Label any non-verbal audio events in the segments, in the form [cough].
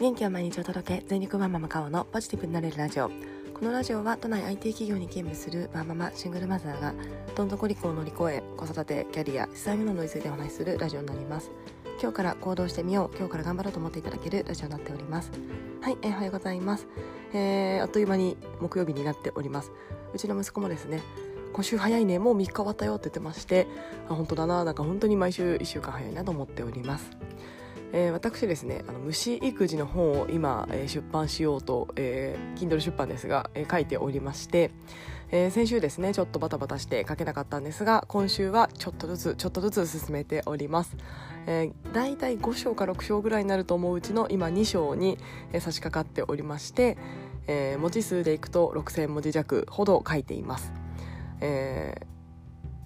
元気を毎日お届け全力マママカオのポジティブになれるラジオ。このラジオは都内 IT 企業に勤務するマママシングルマザーがどん底離婚を乗り越え子育てキャリア資産運動についてお話しするラジオになります。今日から行動してみよう今日から頑張ろうと思っていただけるラジオになっております。はい、えー、おはようございます、えー、あっという間に木曜日になっております。うちの息子もですね今週早いねもう3日終わったよって言ってましてあ本当だななんか本当に毎週1週間早いなと思っております。えー、私ですねあの虫育児の本を今、えー、出版しようと、えー、Kindle 出版ですが、えー、書いておりまして、えー、先週ですねちょっとバタバタして書けなかったんですが今週はちょっとずつちょっとずつ進めております、えー、だいたい5章か6章ぐらいになると思ううちの今2章に、えー、差し掛かっておりまして、えー、文字数でいくと6000文字弱ほど書いています、え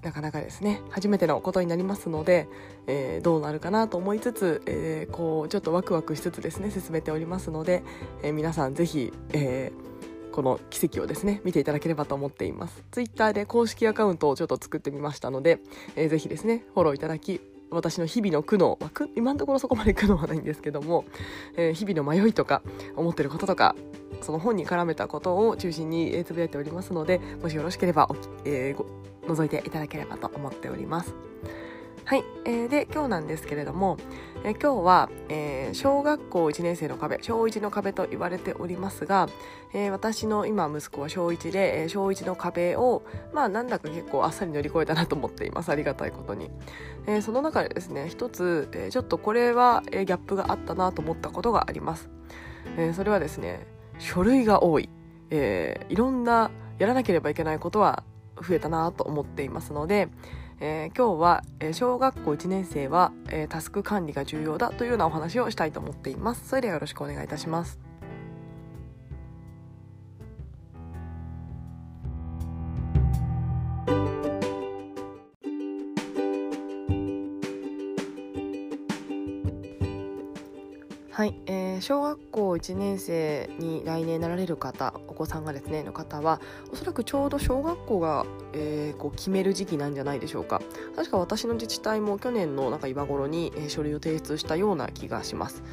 なかなかですね初めてのことになりますので、えー、どうなるかなと思いつつ、えー、こうちょっとワクワクしつつですね進めておりますので、えー、皆さんぜひ、えこの奇跡をですね見ていただければと思っています。ツイッターで公式アカウントをちょっと作ってみましたので、えー、ぜひですねフォローいただき私の日々の苦悩、まあ、今のところそこまで苦悩はないんですけども、え、日々の迷いとか思ってることとかその本に絡めたことを中心につぶやいておりますのでもしよろしければえー、覗いていただければと思っております。はい、えー、で今日なんですけれども、えー、今日は、えー、小学校1年生の壁小1の壁と言われておりますが、えー、私の今息子は小1で、えー、小1の壁をまあなんだか結構あっさり乗り越えたなと思っています。ありがたいことに、えー、その中でですね一つ、えー、ちょっとこれは、えー、ギャップがあったなと思ったことがあります、えー、それはですね書類が多い、えー、いろんなやらなければいけないことは増えたなと思っていますので、えー、今日は、え小学校1年生は、えー、タスク管理が重要だというようなお話をしたいと思っています。それではよろしくお願いいたします。小学校1年生に来年なられる方お子さんがですねの方はおそらくちょうど小学校が、えー、こう決める時期なんじゃないでしょうか。確か私の自治体も去年のなんか今頃に、えー、書類を提出したような気がします、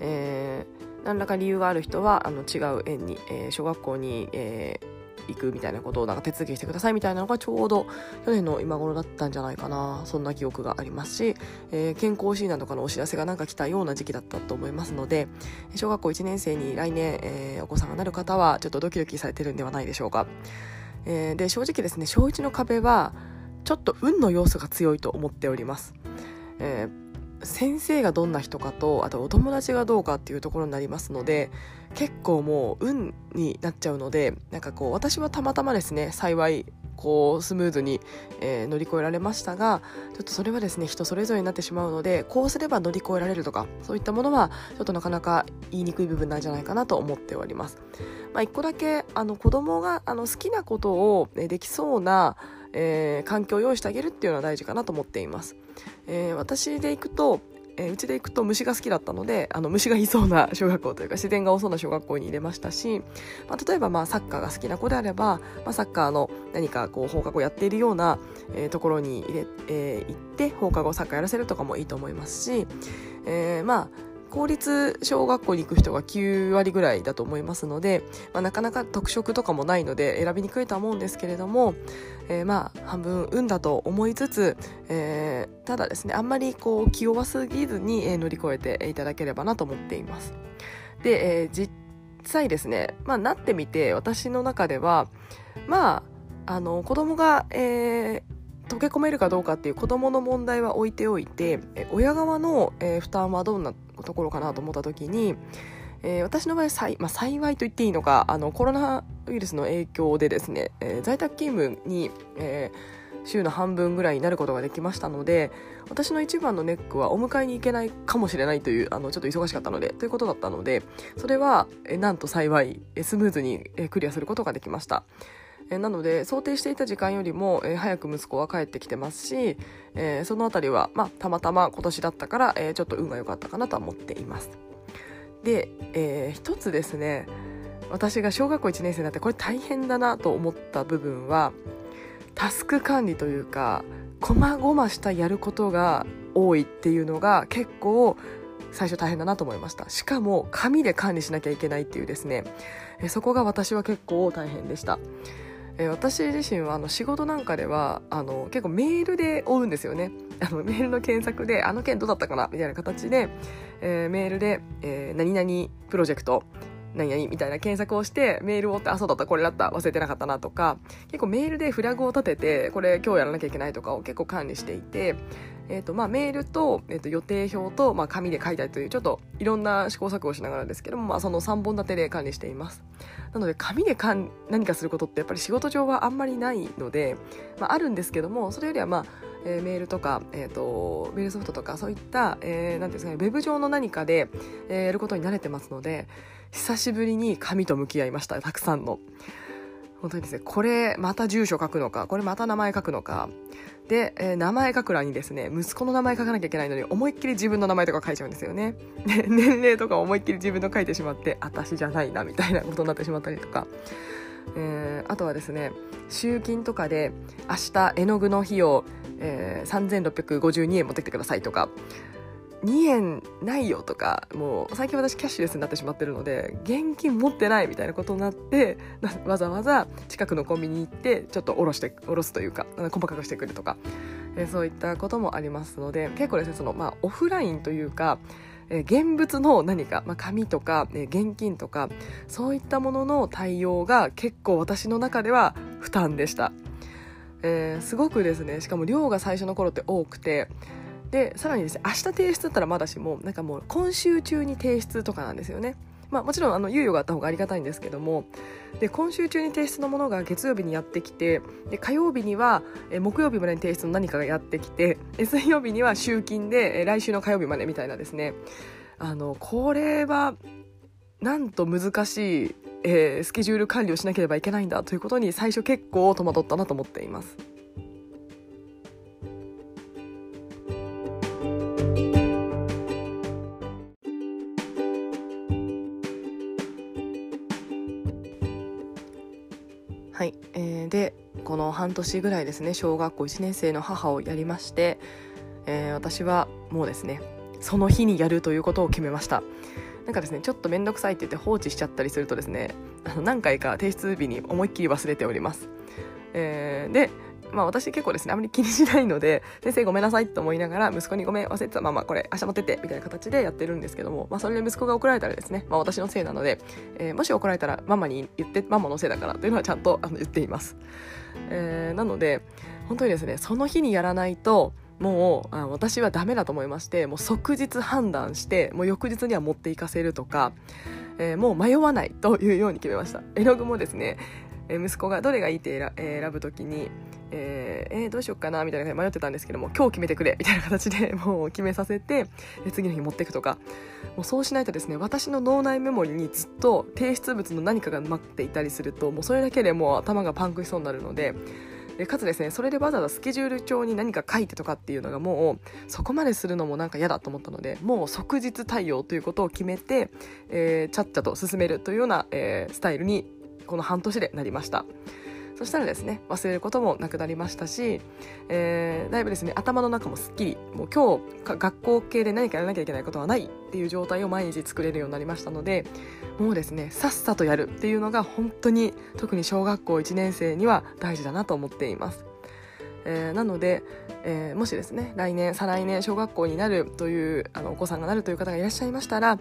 えー、何らか理由がある人はあの違う園に、えー、小学校に、えー、行くみたいなことをなんか手続きしてくださいみたいなのがちょうど去年の今頃だったんじゃないかな。そんな記憶がありますし、えー、健康診断とかのお知らせがなんか来たような時期だったと思いますので小学校1年生に来年、えー、お子さんがなる方はちょっとドキドキされてるんではないでしょうか、えー、で正直ですね小1の壁はちょっと運の要素が強いと思っております、えー先生がどんな人かとあとお友達がどうかっていうところになりますので結構もう運になっちゃうのでなんかこう私はたまたまですね幸いこうスムーズに、えー、乗り越えられましたがちょっとそれはですね人それぞれになってしまうのでこうすれば乗り越えられるとかそういったものはちょっとなかなか言いにくい部分なんじゃないかなと思っております。まあ、一個だけあの子供があの好きなことを、できそうなえー、環境を用意してあげるっていうのは大事かなと思っています。えー、私で行くとえー、うちで行くと虫が好きだったのであの虫がいそうな小学校というか自然が多そうな小学校に入れましたし、まあ、例えばまあサッカーが好きな子であれば、まあ、サッカーの何かこう放課後やっているような、えー、ところに入れ、えー、行って放課後サッカーやらせるとかもいいと思いますし、えー、まあ公立小学校に行く人が9割ぐらいだと思いますので、まあ、なかなか特色とかもないので選びにくいとは思うんですけれども、えー、まあ半分運だと思いつつ、えー、ただですねあんまりこう気弱すぎずに、乗り越えていただければなと思っています。で、えー、実際ですね、まあ、なってみて私の中ではまああの子供が、えー、溶け込めるかどうかっていう子供の問題は置いておいて親側の、えー、負担はどんなところかなと思った時に、えー、私の場合さい、まあ、幸いと言っていいのかあのコロナウイルスの影響でですね、えー、在宅勤務に、えー、週の半分ぐらいになることができましたので私の一番のネックはお迎えに行けないかもしれないというあのちょっと忙しかったのでということだったのでそれは、えー、なんと幸いスムーズに、えー、クリアすることができました。えなので想定していた時間よりも、え早く息子は帰ってきてますし、えその辺りは、まあ、たまたま今年だったから、えちょっと運が良かったかなとは思っています。で、えー、一つですね私が小学校1年生になってこれ大変だなと思った部分はタスク管理というか細々したやることが多いっていうのが結構最初大変だなと思いました。しかも紙で管理しなきゃいけないっていうですね。そこが私は結構大変でした。え私自身はあの仕事なんかではあの結構メールで追うんですよね。[laughs] あのメールの検索であの件どうだったかな？みたいな形で、えー、メールで、えー、何々プロジェクト何々みたいな検索をしてメールを追ってあそうだったこれだった忘れてなかったなとか結構メールでフラグを立ててこれ今日やらなきゃいけないとかを結構管理していてえーとまあ、メールと,、えーと予定表と、まあ、紙で書いたりというちょっといろんな試行錯誤しながらですけども、まあ、その3本立てで管理しています。なので紙でかん何かすることってやっぱり仕事上はあんまりないので、まあ、あるんですけどもそれよりはまあえー、メールとか、えーと、メールソフトとかそういった、えー、なんですかね、ウェブ上の何かで、えー、やることに慣れてますので久しぶりに紙と向き合いましたたくさんの。本当にですねこれまた住所書くのかこれまた名前書くのか。で、えー、名前書く欄にですね息子の名前書かなきゃいけないのに思いっきり自分の名前とか書いちゃうんですよね。年齢とか思いっきり自分の書いてしまって私じゃないなみたいなことになってしまったりとか、えー、あとはですね集金とかで明日絵の具の費用、えー、3652円持ってきてくださいとか2円ないよとかもう最近私キャッシュレスになってしまってるので現金持ってないみたいなことになって [laughs] わざわざ近くのコンビニ行ってちょっと下ろして下ろすというか細かくしてくるとか、えそういったこともありますので結構ですねその、まあ、オフラインというかえ現物の何か、まあ、紙とか、え現金とかそういったものの対応が結構私の中では負担でした、えー、すごくですねしかも量が最初の頃って多くてでさらにですね明日提出だったらまだしもなんかもう今週中に提出とかなんですよね。まあ、もちろんあの猶予があった方がありがたいんですけどもで今週中に提出のものが月曜日にやってきてで火曜日にはえ木曜日までに提出の何かがやってきて水曜日には集金でえ来週の火曜日までみたいなですね。あのこれはなんと難しい、えー、スケジュール管理をしなければいけないんだということに最初結構戸惑ったなと思っています。はい、えー、でこの半年ぐらいですね小学校1年生の母をやりまして、えー、私はもうですねその日にやるということを決めましたなんかですねちょっと面倒くさいって言って放置しちゃったりするとですねあの何回か提出日に思いっきり忘れております、えー、でまあ私結構ですね、あまり気にしないので、先生ごめんなさいと思いながら、息子にごめん忘れてたままこれ明日持ってって、みたいな形でやってるんですけども、まあそれで息子が怒られたらですね、まあ私のせいなので、えー、もし怒られたらママに言って、ママのせいだからというのはちゃんとあの言っています。えー、なので、本当にですね、その日にやらないと、もうあ私はダメだと思いましてもう即日判断してもう翌日には持っていかせるとか、えー、もう迷わないというように決めました絵の具もですねえ息子がどれがいいって選ぶ時に、えー、えー、どうしようかなみたいな迷ってたんですけども今日決めてくれみたいな形で [laughs] もう決めさせて次の日持っていくとかもうそうしないとですね私の脳内メモリにずっと提出物の何かが待っていたりするともうそれだけでもう頭がパンクしそうになるので。でかつですねそれでわざわざスケジュール帳に何か書いてとかっていうのがもうそこまでするのもなんか嫌だと思ったのでもう即日対応ということを決めて、えー、ちゃっちゃと進めるというような、えー、スタイルにこの半年でなりました。そしたらですね忘れることもなくなりましたし、えー、だいぶですね頭の中もすっきりもう今日学校系で何かやらなきゃいけないことはないっていう状態を毎日作れるようになりましたのでもうですねさっさとやるっていうのが本当に特に小学校1年生には大事だなと思っています。えー、なので、えー、もしですね来年再来年小学校になるというあのお子さんがなるという方がいらっしゃいましたら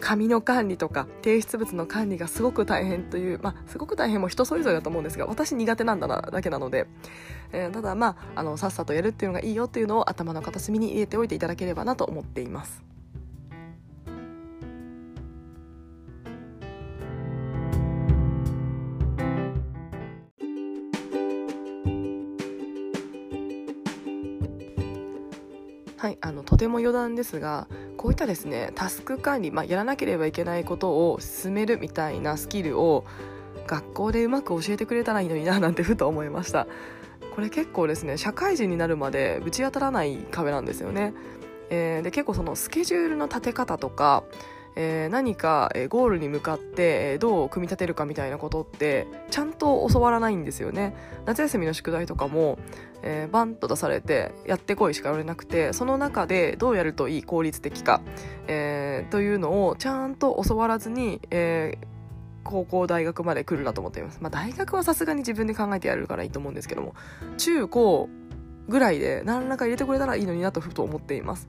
紙の管理とか提出物の管理がすごく大変という、まあ、すごく大変も人それぞれだと思うんですが私苦手なんだなだけなので、えー、ただまああのさっさとやるっていうのがいいよっていうのを頭の片隅に入れておいていただければなと思っています。はい、あのとても余談ですがこういったですねタスク管理、まあ、やらなければいけないことを進めるみたいなスキルを学校でうまく教えてくれたらいいのにななんてふと思いました。これ結構ですね社会人になるまでぶち当たらない壁なんですよね、えー、で結構そのスケジュールの立て方とかえー、何か、ゴールに向かって、どう組み立てるかみたいなことってちゃんと教わらないんですよね。夏休みの宿題とかも、えー、バンと出されてやってこいしか言われなくてその中でどうやるといい効率的か、えー、というのをちゃんと教わらずに、えー高校大学まで来るなと思っています、まあ、大学はさすがに自分で考えてやるからいいと思うんですけども中高ぐらいで何らか入れてくれたらいいのになとふと思っています。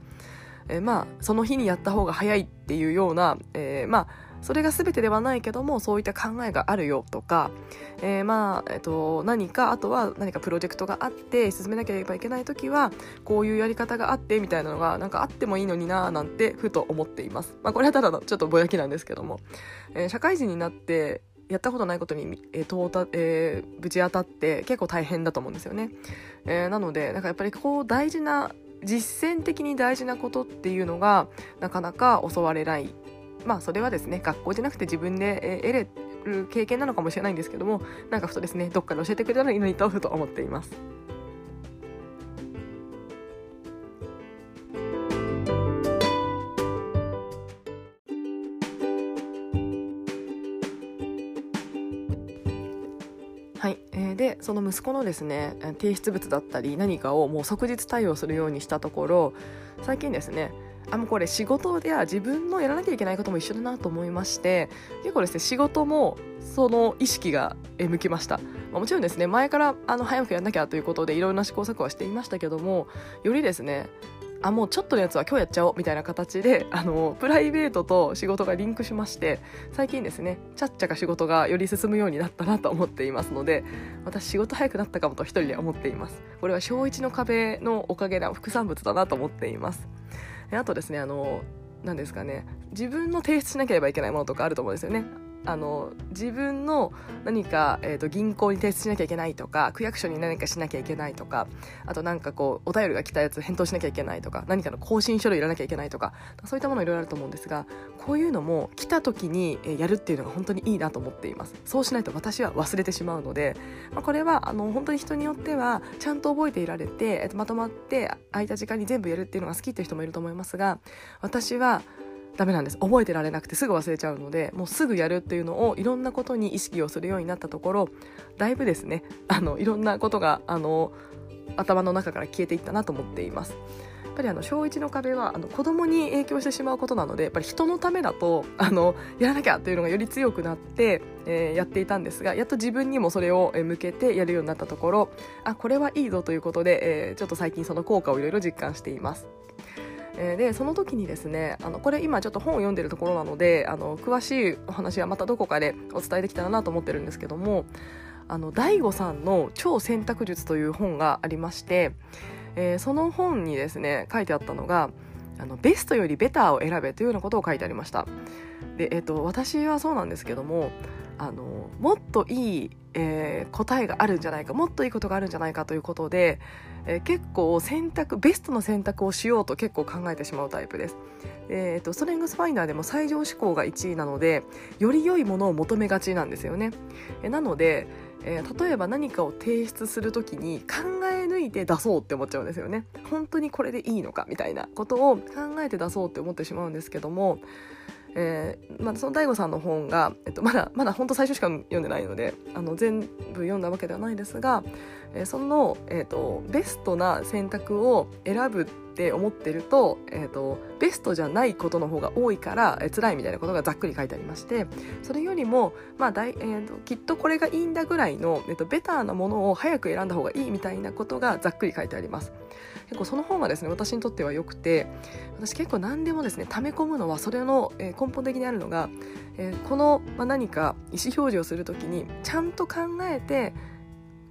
えー、まあその日にやった方が早いっていうような、えー、まあそれが全てではないけどもそういった考えがあるよとか、えー、まあ、えっと、何かあとは何かプロジェクトがあって進めなければいけない時はこういうやり方があってみたいなのがなんかあってもいいのにななんてふと思っています、まあ、これはただのちょっとぼやきなんですけども、えー、社会人になってやったことないことに、えーとたえー、ぶち当たって結構大変だと思うんですよね、えー、なのでなんかやっぱりこう大事な実践的に大事なことっていうのがなかなか教われないまあそれはですね学校じゃなくて自分で得れる経験なのかもしれないんですけどもなんかふとですねどっかで教えてくれたらいいのにとふと思っています。その息子のですね提出物だったり何かをもう即日対応するようにしたところ最近ですねあもうこれ仕事では自分のやらなきゃいけないことも一緒だなと思いまして結構ですね仕事もその意識が向きました、まあ、もちろんですね前からあの早くやらなきゃということでいろんな試行錯誤はしていましたけどもよりですねあもうちょっとのやつは今日やっちゃおうみたいな形で [laughs] あのプライベートと仕事がリンクしまして最近ですねちゃっちゃか仕事がより進むようになったなと思っていますので私仕事早くなったかもと一人で思っています。これは小1の壁のおかげな副産物だなと思っています。あとですねあの何ですかね自分の提出しなければいけないものとかあると思うんですよね。あの自分の何か、えーと、銀行に提出しなきゃいけないとか区役所に何かしなきゃいけないとかあとなんかこうお便りが来たやつ返答しなきゃいけないとか何かの更新書類いらなきゃいけないとかそういったものいろいろあると思うんですがこういうのも来た時にやるっていうのが本当にいいなと思っています。そうしないと私は忘れてしまうので、まあ、これはあの本当に人によってはちゃんと覚えていられて、えー、とまとまって空いた時間に全部やるっていうのが好きっていう人もいると思いますが私はダメなんです覚えてられなくてすぐ忘れちゃうのでもうすぐやるっていうのをいろんなことに意識をするようになったところだいぶですねあのいろんなことがあの頭の中から消えていったなと思っています。やっぱりあの小1の壁はあの子供に影響してしまうことなのでやっぱり人のためだとあのやらなきゃというのがより強くなって、えー、やっていたんですがやっと自分にもそれを向けてやるようになったところあこれはいいぞということで、えー、ちょっと最近その効果をいろいろ実感しています。えー、でその時にですねあのこれ今ちょっと本を読んでるところなのであの詳しいお話はまたどこかでお伝えできたらなと思ってるんですけどもあの DAIGO さんの「超選択術」という本がありまして、えー、その本にですね書いてあったのがあのベストよりベターを選べというようなことを書いてありましたで、えーと私はそうなんですけどもあのもっといい、えー、答えがあるんじゃないかもっといいことがあるんじゃないかということで、えー、結構選択ベストの選択をしようと結構考えてしまうタイプです。えーと、ストレングスファインダーでも最上志向が1位なのでより良いものを求めがちなんですよね。えなのでえー、例えば何かを提出する時に考え抜いて出そうって思っちゃうんですよね。本当にこれでいいのかみたいなことを考えて出そうって思ってしまうんですけどもえーまあ、その DAIGO さんの本が、えっと、まだまだ本当最初しか読んでないのであの全部読んだわけではないですが、えー、その、えーと、ベストな選択を選ぶって思ってると,、えーと、ベストじゃないことの方が多いから、えー、辛いみたいなことがざっくり書いてありましてそれよりも、まあだいえーと、きっとこれがいいんだぐらいの、えー、とベターなものを早く選んだ方がいいみたいなことがざっくり書いてあります。結構その本がですね私にとっては良くて私結構何でもですね溜め込むのはそれの、え根本的にあるのが、えー、この、まあ、何か意思表示をする時にちゃんと考えて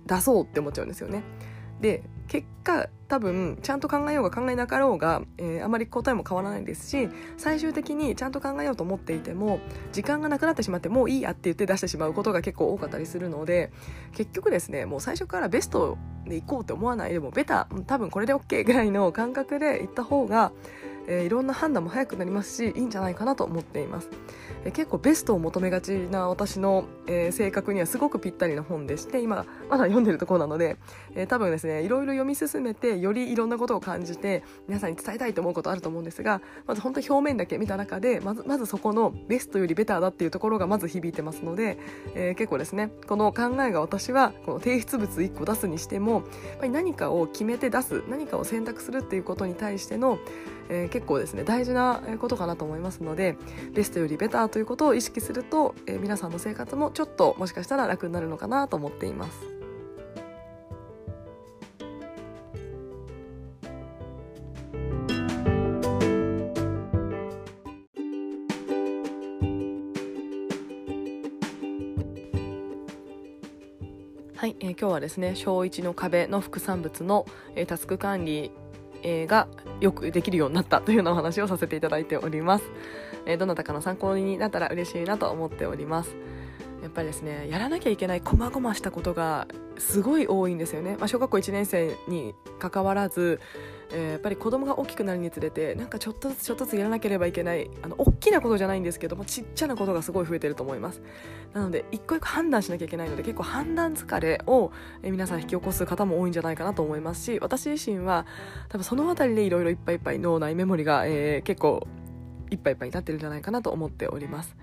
出そうって思っちゃうんですよね。で結果多分ちゃんと考えようが考えなかろうが、えー、あまり答えも変わらないですし最終的にちゃんと考えようと思っていても時間がなくなってしまってもういいやって言って出してしまうことが結構多かったりするので結局ですねもう最初からベストでいこうって思わないでもベタ多分これで OK ぐらいの感覚でいった方がえー、いろんな判断も早くなりますしいいんじゃないかなと思っています。え結構ベストを求めがちな私の、えー、性格にはすごくぴったりな本でして今まだ読んでるところなので、えー、多分ですねいろいろ読み進めてよりいろんなことを感じて皆さんに伝えたいと思うことあると思うんですがまず本当表面だけ見た中でまずまずそこのベストよりベターだっていうところがまず響いてますので、えー、結構ですねこの考えが私はこの提出物1個出すにしてもやっぱり何かを決めて出す何かを選択するっていうことに対してのえー、結構ですね大事なことかなと思いますのでベストよりベターということを意識すると、えー、皆さんの生活もちょっともしかしたら楽になるのかなと思っています。はい、えー、今日はですね小1の壁の副産物の、えー、タスク管理がよくできるようになったというようなお話をさせていただいております、えー、どなたかの参考になったら嬉しいなと思っております。やっぱりですねやらなきゃいけない細々したことがすごい多いんですよね、まあ、小学校1年生にかかわらず、えー、やっぱり子供が大きくなるにつれてなんかちょっとずつちょっとずつやらなければいけないあの大きなことじゃないんですけどもちっちゃなことがすごい増えてると思います。なので一個一個判断しなきゃいけないので結構判断疲れを、えー、皆さん引き起こす方も多いんじゃないかなと思いますし私自身は多分その辺りでいろいろいっぱいいっぱい脳内メモリが、えー、結構いっぱいいっぱいになってるんじゃないかなと思っております。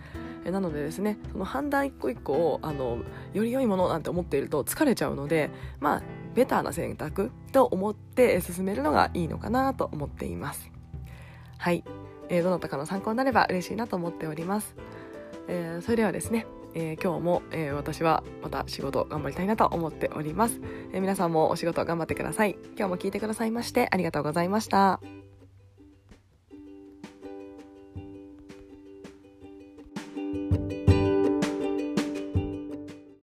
なのでですねその判断一個一個をあのより良いものなんて思っていると疲れちゃうのでまあベターな選択と思って進めるのがいいのかなと思っています。はい、えー、どなたかの参考になれば嬉しいなと思っております、えー、それではですねえー、今日も、えー、私はまた仕事頑張りたいなと思っております、えー、皆さんもお仕事頑張ってください。今日も聞いてくださいましてありがとうございました。